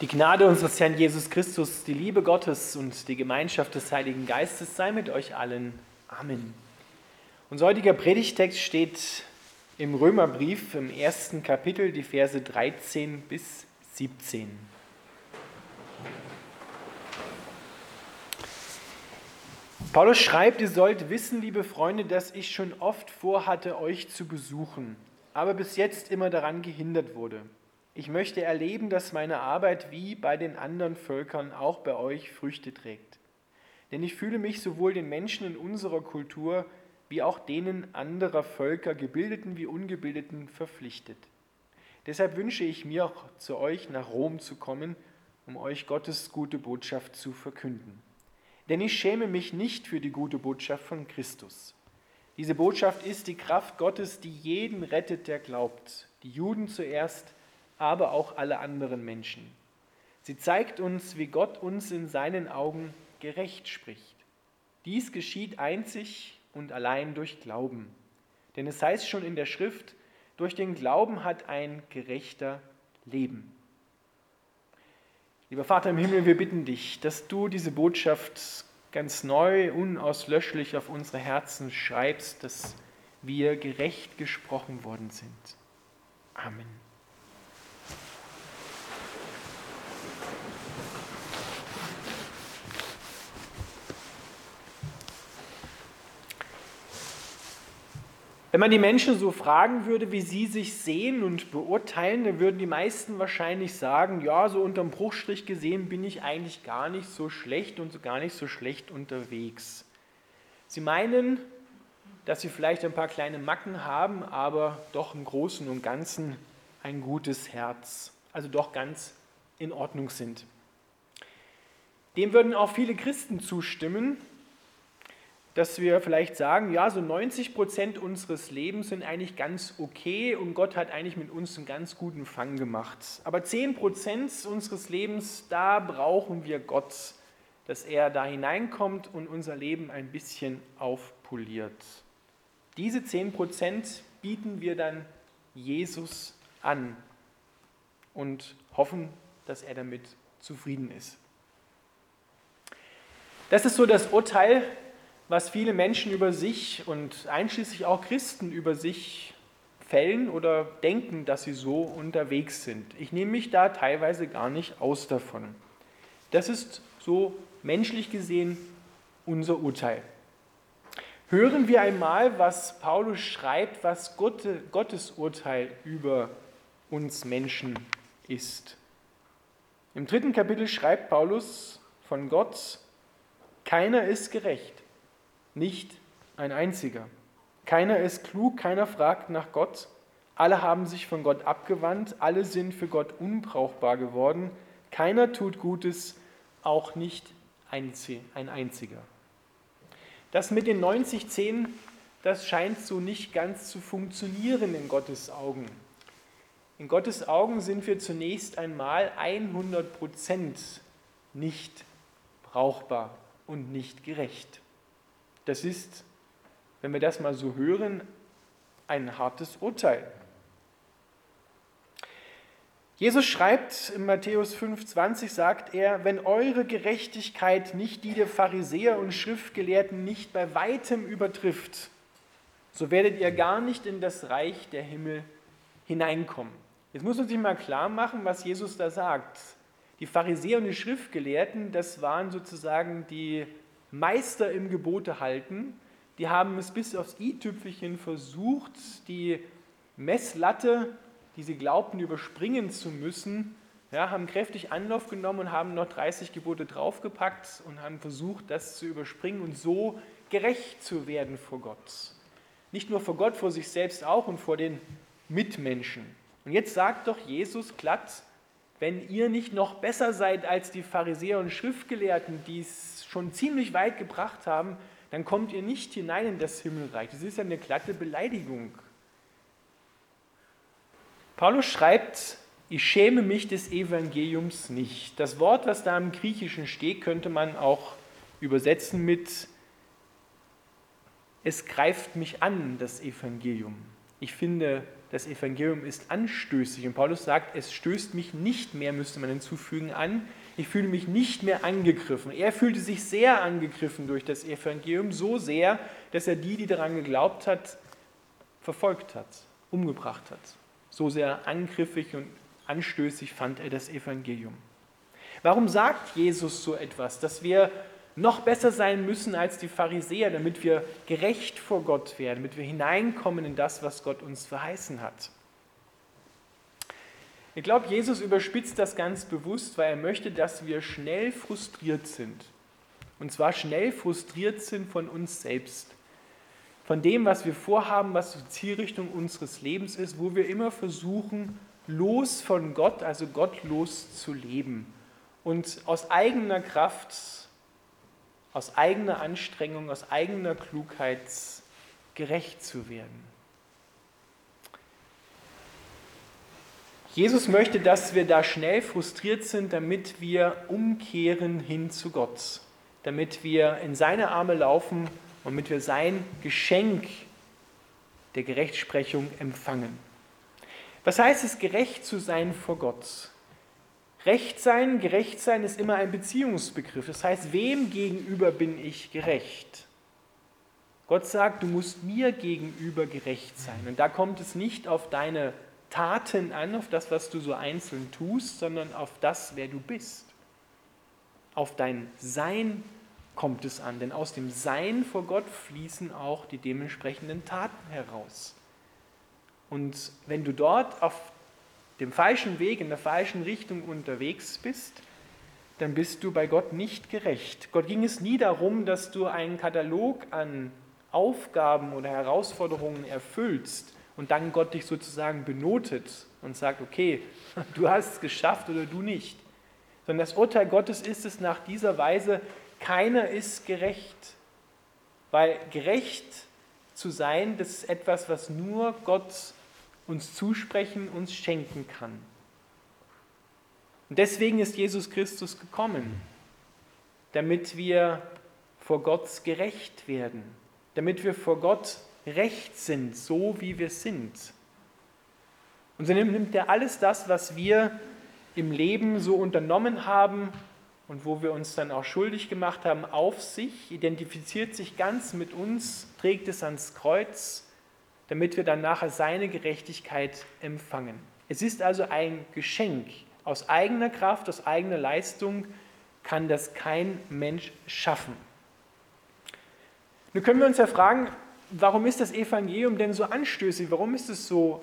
Die Gnade unseres Herrn Jesus Christus, die Liebe Gottes und die Gemeinschaft des Heiligen Geistes sei mit euch allen. Amen. Unser heutiger Predigtext steht im Römerbrief im ersten Kapitel, die Verse 13 bis 17. Paulus schreibt, ihr sollt wissen, liebe Freunde, dass ich schon oft vorhatte, euch zu besuchen, aber bis jetzt immer daran gehindert wurde ich möchte erleben, dass meine Arbeit wie bei den anderen Völkern auch bei euch Früchte trägt. Denn ich fühle mich sowohl den Menschen in unserer Kultur wie auch denen anderer Völker, gebildeten wie ungebildeten, verpflichtet. Deshalb wünsche ich mir auch zu euch nach Rom zu kommen, um euch Gottes gute Botschaft zu verkünden. Denn ich schäme mich nicht für die gute Botschaft von Christus. Diese Botschaft ist die Kraft Gottes, die jeden rettet, der glaubt. Die Juden zuerst, aber auch alle anderen Menschen. Sie zeigt uns, wie Gott uns in seinen Augen gerecht spricht. Dies geschieht einzig und allein durch Glauben. Denn es heißt schon in der Schrift, durch den Glauben hat ein Gerechter Leben. Lieber Vater im Himmel, wir bitten dich, dass du diese Botschaft ganz neu, unauslöschlich auf unsere Herzen schreibst, dass wir gerecht gesprochen worden sind. Amen. Wenn man die Menschen so fragen würde, wie sie sich sehen und beurteilen, dann würden die meisten wahrscheinlich sagen, ja, so unterm Bruchstrich gesehen bin ich eigentlich gar nicht so schlecht und gar nicht so schlecht unterwegs. Sie meinen, dass sie vielleicht ein paar kleine Macken haben, aber doch im Großen und Ganzen ein gutes Herz, also doch ganz in Ordnung sind. Dem würden auch viele Christen zustimmen, dass wir vielleicht sagen, ja, so 90 Prozent unseres Lebens sind eigentlich ganz okay und Gott hat eigentlich mit uns einen ganz guten Fang gemacht. Aber 10 Prozent unseres Lebens, da brauchen wir Gott, dass er da hineinkommt und unser Leben ein bisschen aufpoliert. Diese 10 Prozent bieten wir dann Jesus an und hoffen, dass er damit zufrieden ist. Das ist so das Urteil was viele Menschen über sich und einschließlich auch Christen über sich fällen oder denken, dass sie so unterwegs sind. Ich nehme mich da teilweise gar nicht aus davon. Das ist so menschlich gesehen unser Urteil. Hören wir einmal, was Paulus schreibt, was Gottes Urteil über uns Menschen ist. Im dritten Kapitel schreibt Paulus von Gott, keiner ist gerecht nicht ein einziger. Keiner ist klug, keiner fragt nach Gott. Alle haben sich von Gott abgewandt, alle sind für Gott unbrauchbar geworden. Keiner tut Gutes, auch nicht ein einziger. Das mit den 90-10, das scheint so nicht ganz zu funktionieren in Gottes Augen. In Gottes Augen sind wir zunächst einmal 100 Prozent nicht brauchbar und nicht gerecht. Das ist, wenn wir das mal so hören, ein hartes Urteil. Jesus schreibt in Matthäus 5,20, sagt er, wenn eure Gerechtigkeit nicht die der Pharisäer und Schriftgelehrten nicht bei weitem übertrifft, so werdet ihr gar nicht in das Reich der Himmel hineinkommen. Jetzt muss man sich mal klar machen, was Jesus da sagt. Die Pharisäer und die Schriftgelehrten, das waren sozusagen die Meister im Gebote halten. Die haben es bis aufs i-Tüpfelchen versucht, die Messlatte, die sie glaubten überspringen zu müssen, ja, haben kräftig Anlauf genommen und haben noch 30 Gebote draufgepackt und haben versucht, das zu überspringen und so gerecht zu werden vor Gott. Nicht nur vor Gott, vor sich selbst auch und vor den Mitmenschen. Und jetzt sagt doch Jesus glatt, wenn ihr nicht noch besser seid als die Pharisäer und Schriftgelehrten, die es schon ziemlich weit gebracht haben, dann kommt ihr nicht hinein in das Himmelreich. Das ist ja eine glatte Beleidigung. Paulus schreibt, ich schäme mich des Evangeliums nicht. Das Wort, was da im Griechischen steht, könnte man auch übersetzen mit, es greift mich an, das Evangelium. Ich finde das Evangelium ist anstößig. Und Paulus sagt, es stößt mich nicht mehr, müsste man hinzufügen, an. Ich fühle mich nicht mehr angegriffen. Er fühlte sich sehr angegriffen durch das Evangelium, so sehr, dass er die, die daran geglaubt hat, verfolgt hat, umgebracht hat. So sehr angriffig und anstößig fand er das Evangelium. Warum sagt Jesus so etwas, dass wir noch besser sein müssen als die Pharisäer, damit wir gerecht vor Gott werden, damit wir hineinkommen in das, was Gott uns verheißen hat? Ich glaube, Jesus überspitzt das ganz bewusst, weil er möchte, dass wir schnell frustriert sind. Und zwar schnell frustriert sind von uns selbst. Von dem, was wir vorhaben, was die Zielrichtung unseres Lebens ist, wo wir immer versuchen, los von Gott, also gottlos zu leben. Und aus eigener Kraft, aus eigener Anstrengung, aus eigener Klugheit gerecht zu werden. Jesus möchte, dass wir da schnell frustriert sind, damit wir umkehren hin zu Gott, damit wir in seine Arme laufen und damit wir sein Geschenk der Gerechtsprechung empfangen. Was heißt es, gerecht zu sein vor Gott? Recht sein, gerecht sein ist immer ein Beziehungsbegriff. Das heißt, wem gegenüber bin ich gerecht? Gott sagt, du musst mir gegenüber gerecht sein. Und da kommt es nicht auf deine Taten an, auf das, was du so einzeln tust, sondern auf das, wer du bist. Auf dein Sein kommt es an, denn aus dem Sein vor Gott fließen auch die dementsprechenden Taten heraus. Und wenn du dort auf dem falschen Weg, in der falschen Richtung unterwegs bist, dann bist du bei Gott nicht gerecht. Gott ging es nie darum, dass du einen Katalog an Aufgaben oder Herausforderungen erfüllst, und dann Gott dich sozusagen benotet und sagt, okay, du hast es geschafft oder du nicht. Sondern das Urteil Gottes ist es nach dieser Weise, keiner ist gerecht. Weil gerecht zu sein, das ist etwas, was nur Gott uns zusprechen, uns schenken kann. Und deswegen ist Jesus Christus gekommen, damit wir vor Gott gerecht werden, damit wir vor Gott recht sind, so wie wir sind. Und so nimmt er alles das, was wir im Leben so unternommen haben und wo wir uns dann auch schuldig gemacht haben, auf sich, identifiziert sich ganz mit uns, trägt es ans Kreuz, damit wir dann nachher seine Gerechtigkeit empfangen. Es ist also ein Geschenk. Aus eigener Kraft, aus eigener Leistung kann das kein Mensch schaffen. Nun können wir uns ja fragen, warum ist das Evangelium denn so anstößig? Warum ist es so,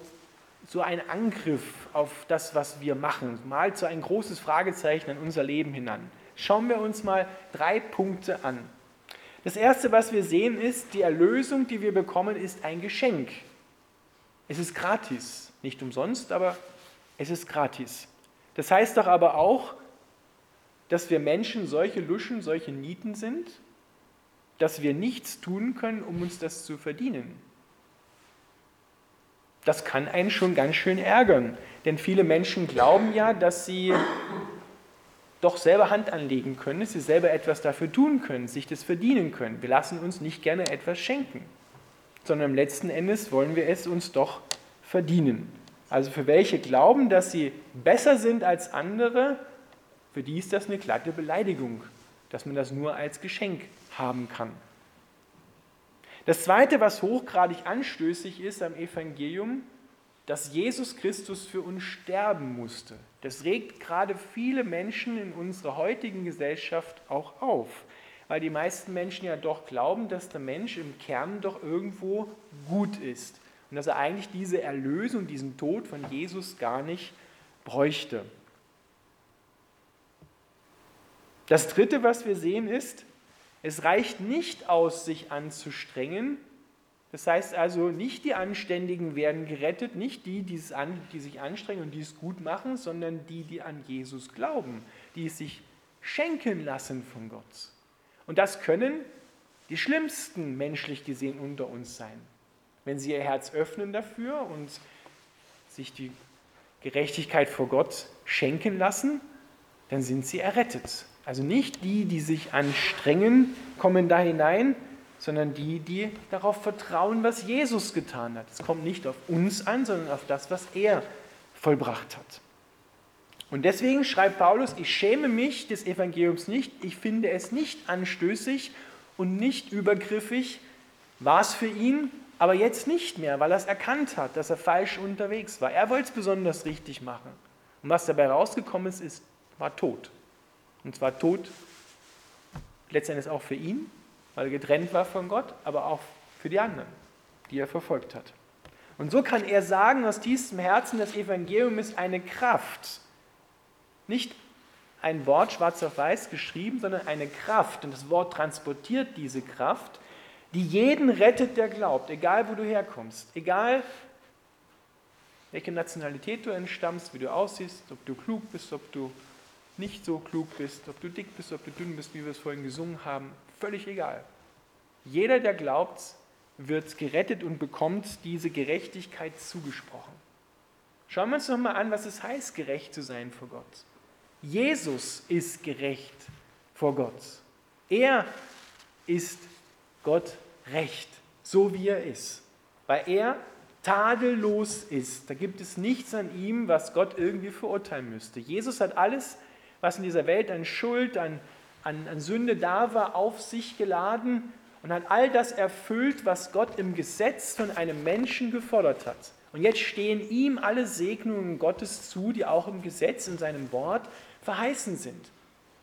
so ein Angriff auf das, was wir machen? Malt so ein großes Fragezeichen an unser Leben hinan. Schauen wir uns mal drei Punkte an. Das erste, was wir sehen, ist, die Erlösung, die wir bekommen, ist ein Geschenk. Es ist gratis. Nicht umsonst, aber es ist gratis. Das heißt doch aber auch, dass wir Menschen solche Luschen, solche Nieten sind, dass wir nichts tun können, um uns das zu verdienen. Das kann einen schon ganz schön ärgern, denn viele Menschen glauben ja, dass sie doch selber Hand anlegen können, dass sie selber etwas dafür tun können, sich das verdienen können. Wir lassen uns nicht gerne etwas schenken, sondern letzten Endes wollen wir es uns doch verdienen. Also für welche glauben, dass sie besser sind als andere, für die ist das eine glatte Beleidigung, dass man das nur als Geschenk haben kann. Das Zweite, was hochgradig anstößig ist am Evangelium, dass Jesus Christus für uns sterben musste. Das regt gerade viele Menschen in unserer heutigen Gesellschaft auch auf, weil die meisten Menschen ja doch glauben, dass der Mensch im Kern doch irgendwo gut ist und dass er eigentlich diese Erlösung, diesen Tod von Jesus gar nicht bräuchte. Das Dritte, was wir sehen, ist, es reicht nicht aus, sich anzustrengen. Das heißt also, nicht die Anständigen werden gerettet, nicht die, die, sich anstrengen und die es gut machen, sondern die, die an Jesus glauben, die es sich schenken lassen von Gott. Und das können die schlimmsten menschlich gesehen unter uns sein. Wenn sie ihr Herz öffnen dafür und sich die Gerechtigkeit vor Gott schenken lassen, dann sind sie errettet. Also nicht die, die sich anstrengen, kommen da hinein, sondern die, die darauf vertrauen, was Jesus getan hat. Es kommt nicht auf uns an, sondern auf das, was er vollbracht hat. Und deswegen schreibt Paulus, ich schäme mich des Evangeliums nicht, ich finde es nicht anstößig und nicht übergriffig, war es für ihn, aber jetzt nicht mehr, weil er es erkannt hat, dass er falsch unterwegs war. Er wollte es besonders richtig machen. Und was dabei rausgekommen ist, ist war Tod. Und zwar Tod letztendlich auch für ihn, weil er getrennt war von Gott, aber auch für die anderen, die er verfolgt hat. Und so kann er sagen, aus tiefstem Herzen, das Evangelium ist eine Kraft. Nicht ein Wort schwarz auf weiß geschrieben, sondern eine Kraft. Und das Wort transportiert diese Kraft, die jeden rettet, der glaubt, egal wo du herkommst, egal welche Nationalität du entstammst, wie du aussiehst, ob du klug bist, ob du nicht so klug bist, ob du dick bist, ob du dünn bist, wie wir es vorhin gesungen haben, völlig egal. Jeder, der glaubt, wird gerettet und bekommt diese Gerechtigkeit zugesprochen. Schauen wir uns noch mal an, was es heißt, gerecht zu sein vor Gott. Jesus ist gerecht vor Gott. Er ist Gott recht, so wie er ist, weil er tadellos ist. Da gibt es nichts an ihm, was Gott irgendwie verurteilen müsste. Jesus hat alles was in dieser Welt an Schuld, an, an, an Sünde da war, auf sich geladen und hat all das erfüllt, was Gott im Gesetz von einem Menschen gefordert hat. Und jetzt stehen ihm alle Segnungen Gottes zu, die auch im Gesetz, in seinem Wort verheißen sind.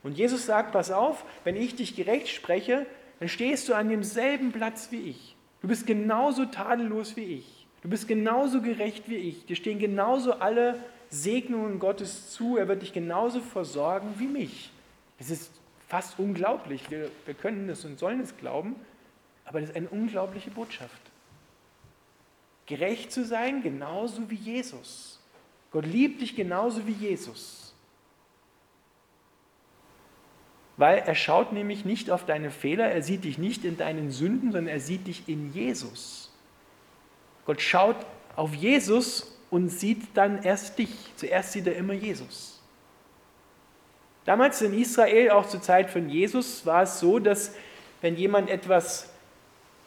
Und Jesus sagt, pass auf, wenn ich dich gerecht spreche, dann stehst du an demselben Platz wie ich. Du bist genauso tadellos wie ich. Du bist genauso gerecht wie ich. Dir stehen genauso alle Segnungen Gottes zu. Er wird dich genauso versorgen wie mich. Es ist fast unglaublich. Wir, wir können es und sollen es glauben, aber das ist eine unglaubliche Botschaft. Gerecht zu sein, genauso wie Jesus. Gott liebt dich genauso wie Jesus. Weil er schaut nämlich nicht auf deine Fehler, er sieht dich nicht in deinen Sünden, sondern er sieht dich in Jesus. Gott schaut auf Jesus und sieht dann erst dich. Zuerst sieht er immer Jesus. Damals in Israel, auch zur Zeit von Jesus, war es so, dass wenn jemand etwas,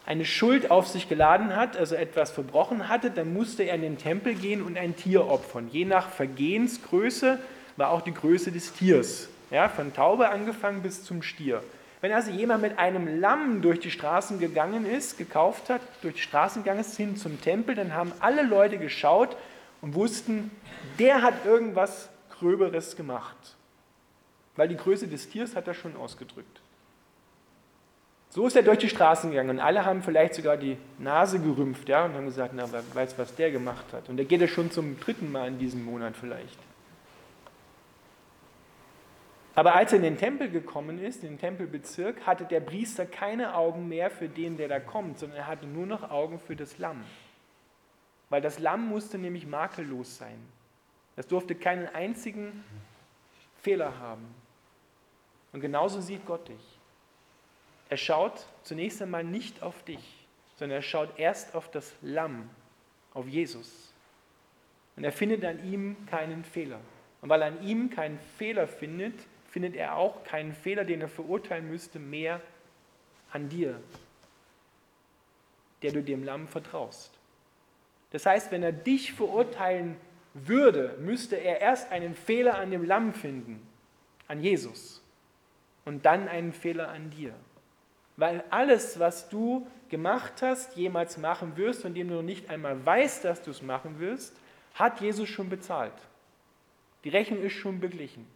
eine Schuld auf sich geladen hat, also etwas verbrochen hatte, dann musste er in den Tempel gehen und ein Tier opfern. Je nach Vergehensgröße war auch die Größe des Tiers. Ja, von Taube angefangen bis zum Stier. Wenn also jemand mit einem Lamm durch die Straßen gegangen ist, gekauft hat, durch die Straßen gegangen ist, hin zum Tempel, dann haben alle Leute geschaut, und wussten, der hat irgendwas Gröberes gemacht. Weil die Größe des Tiers hat er schon ausgedrückt. So ist er durch die Straßen gegangen und alle haben vielleicht sogar die Nase gerümpft ja, und haben gesagt, na, wer weiß, was der gemacht hat. Und der geht ja schon zum dritten Mal in diesem Monat vielleicht. Aber als er in den Tempel gekommen ist, in den Tempelbezirk, hatte der Priester keine Augen mehr für den, der da kommt, sondern er hatte nur noch Augen für das Lamm. Weil das Lamm musste nämlich makellos sein. Es durfte keinen einzigen Fehler haben. Und genauso sieht Gott dich. Er schaut zunächst einmal nicht auf dich, sondern er schaut erst auf das Lamm, auf Jesus. Und er findet an ihm keinen Fehler. Und weil er an ihm keinen Fehler findet, findet er auch keinen Fehler, den er verurteilen müsste, mehr an dir, der du dem Lamm vertraust. Das heißt, wenn er dich verurteilen würde, müsste er erst einen Fehler an dem Lamm finden, an Jesus, und dann einen Fehler an dir. Weil alles, was du gemacht hast, jemals machen wirst, von dem du noch nicht einmal weißt, dass du es machen wirst, hat Jesus schon bezahlt. Die Rechnung ist schon beglichen.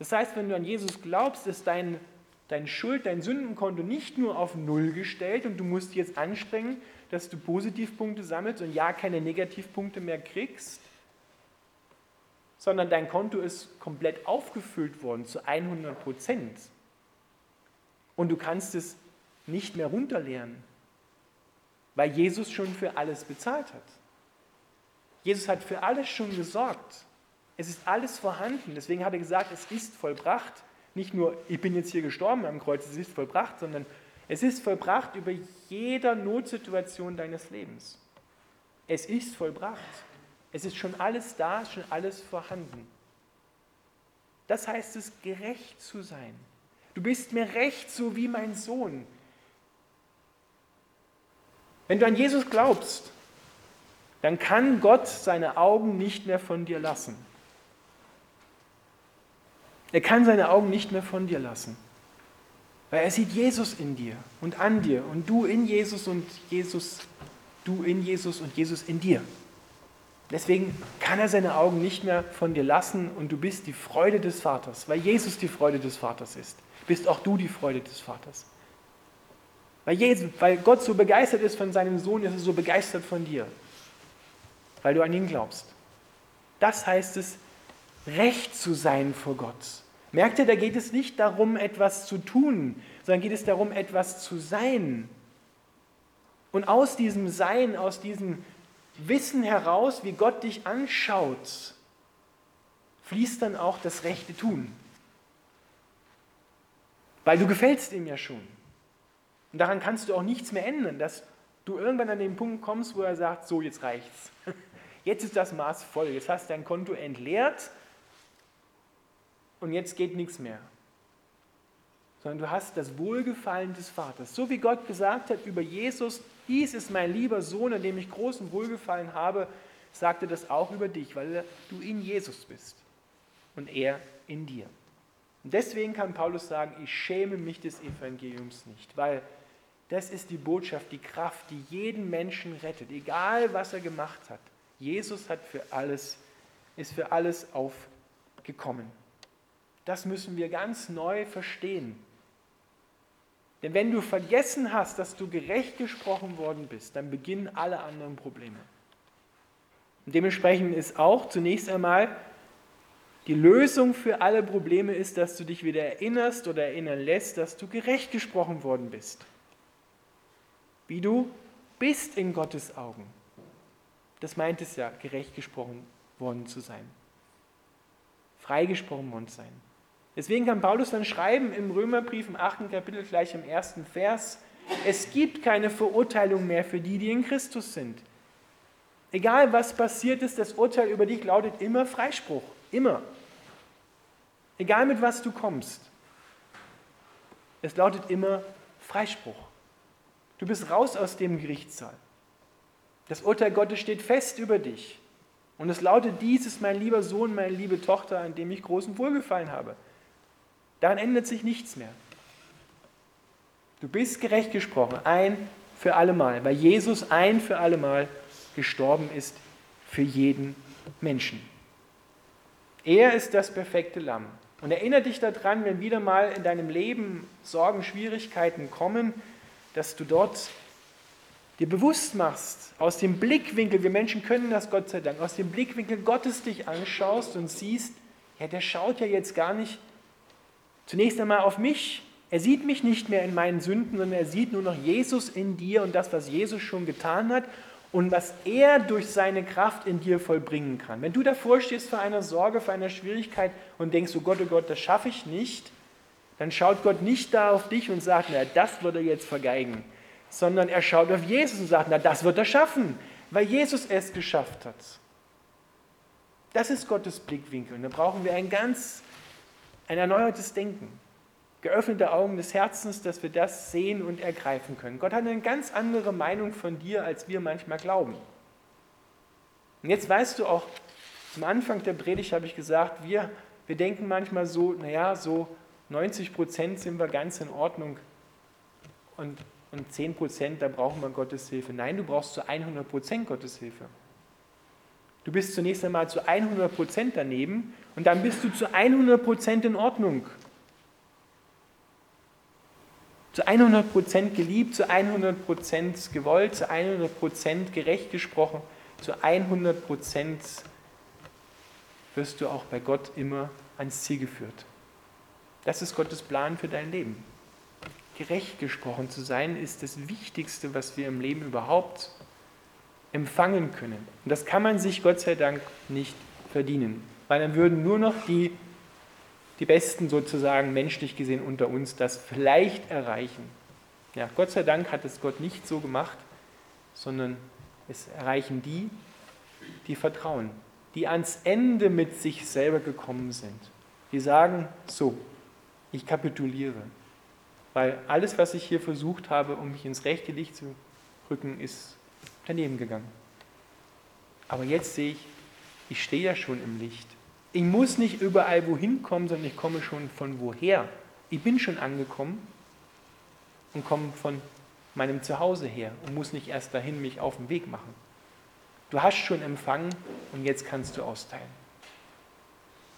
Das heißt, wenn du an Jesus glaubst, ist dein, deine Schuld, dein Sündenkonto nicht nur auf Null gestellt und du musst dich jetzt anstrengen, dass du Positivpunkte sammelst und ja keine Negativpunkte mehr kriegst, sondern dein Konto ist komplett aufgefüllt worden zu 100 Prozent. Und du kannst es nicht mehr runterleeren, weil Jesus schon für alles bezahlt hat. Jesus hat für alles schon gesorgt. Es ist alles vorhanden. Deswegen hat er gesagt, es ist vollbracht. Nicht nur, ich bin jetzt hier gestorben am Kreuz, es ist vollbracht, sondern es ist vollbracht über jeder Notsituation deines Lebens. Es ist vollbracht. Es ist schon alles da, schon alles vorhanden. Das heißt es, gerecht zu sein. Du bist mir recht so wie mein Sohn. Wenn du an Jesus glaubst, dann kann Gott seine Augen nicht mehr von dir lassen. Er kann seine Augen nicht mehr von dir lassen. Weil er sieht Jesus in dir und an dir und du in Jesus und Jesus, du in Jesus und Jesus in dir. Deswegen kann er seine Augen nicht mehr von dir lassen und du bist die Freude des Vaters, weil Jesus die Freude des Vaters ist. Bist auch du die Freude des Vaters. Weil, Jesus, weil Gott so begeistert ist von seinem Sohn, ist er so begeistert von dir, weil du an ihn glaubst. Das heißt es, recht zu sein vor Gott. Merkt ihr, da geht es nicht darum, etwas zu tun, sondern geht es darum, etwas zu sein. Und aus diesem Sein, aus diesem Wissen heraus, wie Gott dich anschaut, fließt dann auch das rechte Tun. Weil du gefällst ihm ja schon. Und daran kannst du auch nichts mehr ändern, dass du irgendwann an den Punkt kommst, wo er sagt, so jetzt reicht's. Jetzt ist das Maß voll, jetzt hast du dein Konto entleert und jetzt geht nichts mehr. Sondern du hast das Wohlgefallen des Vaters. So wie Gott gesagt hat über Jesus, dies ist mein lieber Sohn, an dem ich großen Wohlgefallen habe, sagt er das auch über dich, weil du in Jesus bist und er in dir. Und deswegen kann Paulus sagen, ich schäme mich des Evangeliums nicht, weil das ist die Botschaft, die Kraft, die jeden Menschen rettet, egal was er gemacht hat. Jesus hat für alles, ist für alles aufgekommen. Das müssen wir ganz neu verstehen. Denn wenn du vergessen hast, dass du gerecht gesprochen worden bist, dann beginnen alle anderen Probleme. Und dementsprechend ist auch zunächst einmal die Lösung für alle Probleme ist, dass du dich wieder erinnerst oder erinnern lässt, dass du gerecht gesprochen worden bist. Wie du bist in Gottes Augen. Das meint es ja, gerecht gesprochen worden zu sein. Freigesprochen worden zu sein. Deswegen kann Paulus dann schreiben im Römerbrief im 8. Kapitel gleich im ersten Vers, es gibt keine Verurteilung mehr für die, die in Christus sind. Egal was passiert ist, das Urteil über dich lautet immer Freispruch. Immer. Egal mit was du kommst. Es lautet immer Freispruch. Du bist raus aus dem Gerichtssaal. Das Urteil Gottes steht fest über dich. Und es lautet, dies ist mein lieber Sohn, meine liebe Tochter, an dem ich großen Wohlgefallen habe. Daran ändert sich nichts mehr. Du bist gerecht gesprochen, ein für allemal, weil Jesus ein für allemal gestorben ist für jeden Menschen. Er ist das perfekte Lamm. Und erinnere dich daran, wenn wieder mal in deinem Leben Sorgen, Schwierigkeiten kommen, dass du dort dir bewusst machst, aus dem Blickwinkel, wir Menschen können das Gott sei Dank, aus dem Blickwinkel Gottes dich anschaust und siehst, ja, der schaut ja jetzt gar nicht Zunächst einmal auf mich. Er sieht mich nicht mehr in meinen Sünden, sondern er sieht nur noch Jesus in dir und das, was Jesus schon getan hat und was er durch seine Kraft in dir vollbringen kann. Wenn du davor stehst vor einer Sorge, vor einer Schwierigkeit und denkst, oh Gott, oh Gott, das schaffe ich nicht, dann schaut Gott nicht da auf dich und sagt, na, das wird er jetzt vergeigen, sondern er schaut auf Jesus und sagt, na, das wird er schaffen, weil Jesus es geschafft hat. Das ist Gottes Blickwinkel. Und da brauchen wir ein ganz ein erneuertes Denken, geöffnete Augen des Herzens, dass wir das sehen und ergreifen können. Gott hat eine ganz andere Meinung von dir, als wir manchmal glauben. Und jetzt weißt du auch, zum Anfang der Predigt habe ich gesagt, wir, wir denken manchmal so, naja, so 90 Prozent sind wir ganz in Ordnung und, und 10 Prozent, da brauchen wir Gottes Hilfe. Nein, du brauchst zu 100 Prozent Gottes Hilfe. Du bist zunächst einmal zu 100 Prozent daneben und dann bist du zu 100 Prozent in Ordnung. Zu 100 Prozent geliebt, zu 100 Prozent gewollt, zu 100 Prozent gerecht gesprochen, zu 100 Prozent wirst du auch bei Gott immer ans Ziel geführt. Das ist Gottes Plan für dein Leben. Gerecht gesprochen zu sein ist das Wichtigste, was wir im Leben überhaupt empfangen können. Und das kann man sich Gott sei Dank nicht verdienen, weil dann würden nur noch die, die Besten sozusagen menschlich gesehen unter uns das vielleicht erreichen. Ja, Gott sei Dank hat es Gott nicht so gemacht, sondern es erreichen die, die vertrauen, die ans Ende mit sich selber gekommen sind. Die sagen, so, ich kapituliere, weil alles, was ich hier versucht habe, um mich ins rechte Licht zu Rücken ist daneben gegangen. Aber jetzt sehe ich, ich stehe ja schon im Licht. Ich muss nicht überall wohin kommen, sondern ich komme schon von woher. Ich bin schon angekommen und komme von meinem Zuhause her und muss nicht erst dahin mich auf den Weg machen. Du hast schon empfangen und jetzt kannst du austeilen.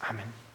Amen.